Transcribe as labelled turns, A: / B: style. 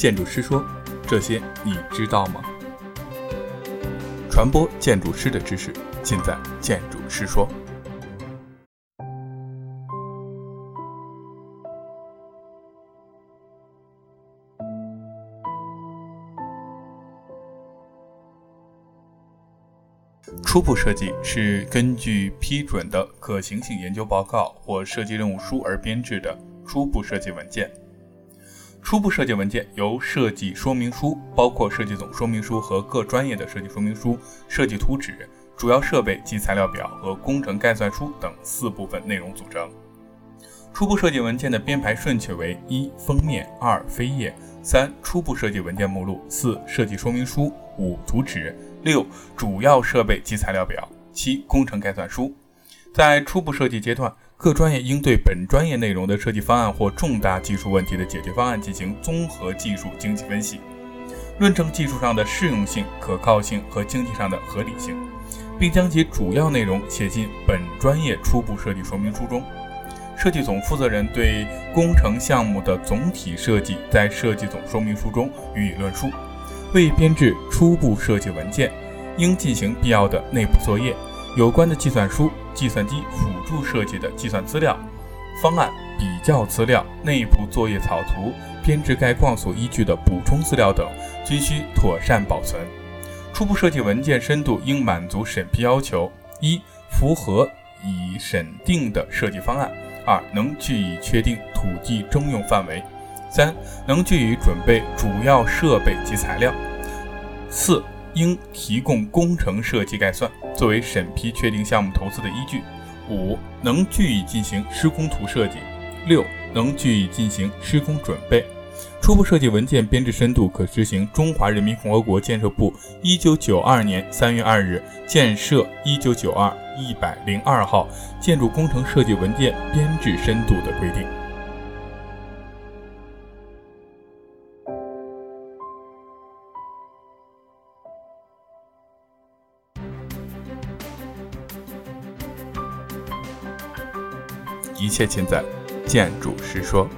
A: 建筑师说：“这些你知道吗？”传播建筑师的知识，尽在建筑师说。初步设计是根据批准的可行性研究报告或设计任务书而编制的初步设计文件。初步设计文件由设计说明书（包括设计总说明书和各专业的设计说明书、设计图纸、主要设备及材料表和工程概算书等四部分内容组成。初步设计文件的编排顺序为：一、封面；二、扉页；三、初步设计文件目录；四、设计说明书；五、图纸；六、主要设备及材料表；七、工程概算书。在初步设计阶段，各专业应对本专业内容的设计方案或重大技术问题的解决方案进行综合技术经济分析，论证技术上的适用性、可靠性和经济上的合理性，并将其主要内容写进本专业初步设计说明书中。设计总负责人对工程项目的总体设计在设计总说明书中予以论述。为编制初步设计文件，应进行必要的内部作业。有关的计算书、计算机辅助设计的计算资料、方案比较资料、内部作业草图、编制概况所依据的补充资料等，均需妥善保存。初步设计文件深度应满足审批要求：一、符合已审定的设计方案；二、能据以确定土地征用范围；三、能据以准备主要设备及材料；四。应提供工程设计概算，作为审批确定项目投资的依据。五、能据以进行施工图设计。六、能据以进行施工准备。初步设计文件编制深度可执行《中华人民共和国建设部一九九二年三月二日建设一九九二一百零二号建筑工程设计文件编制深度的规定。一切尽在建筑师说。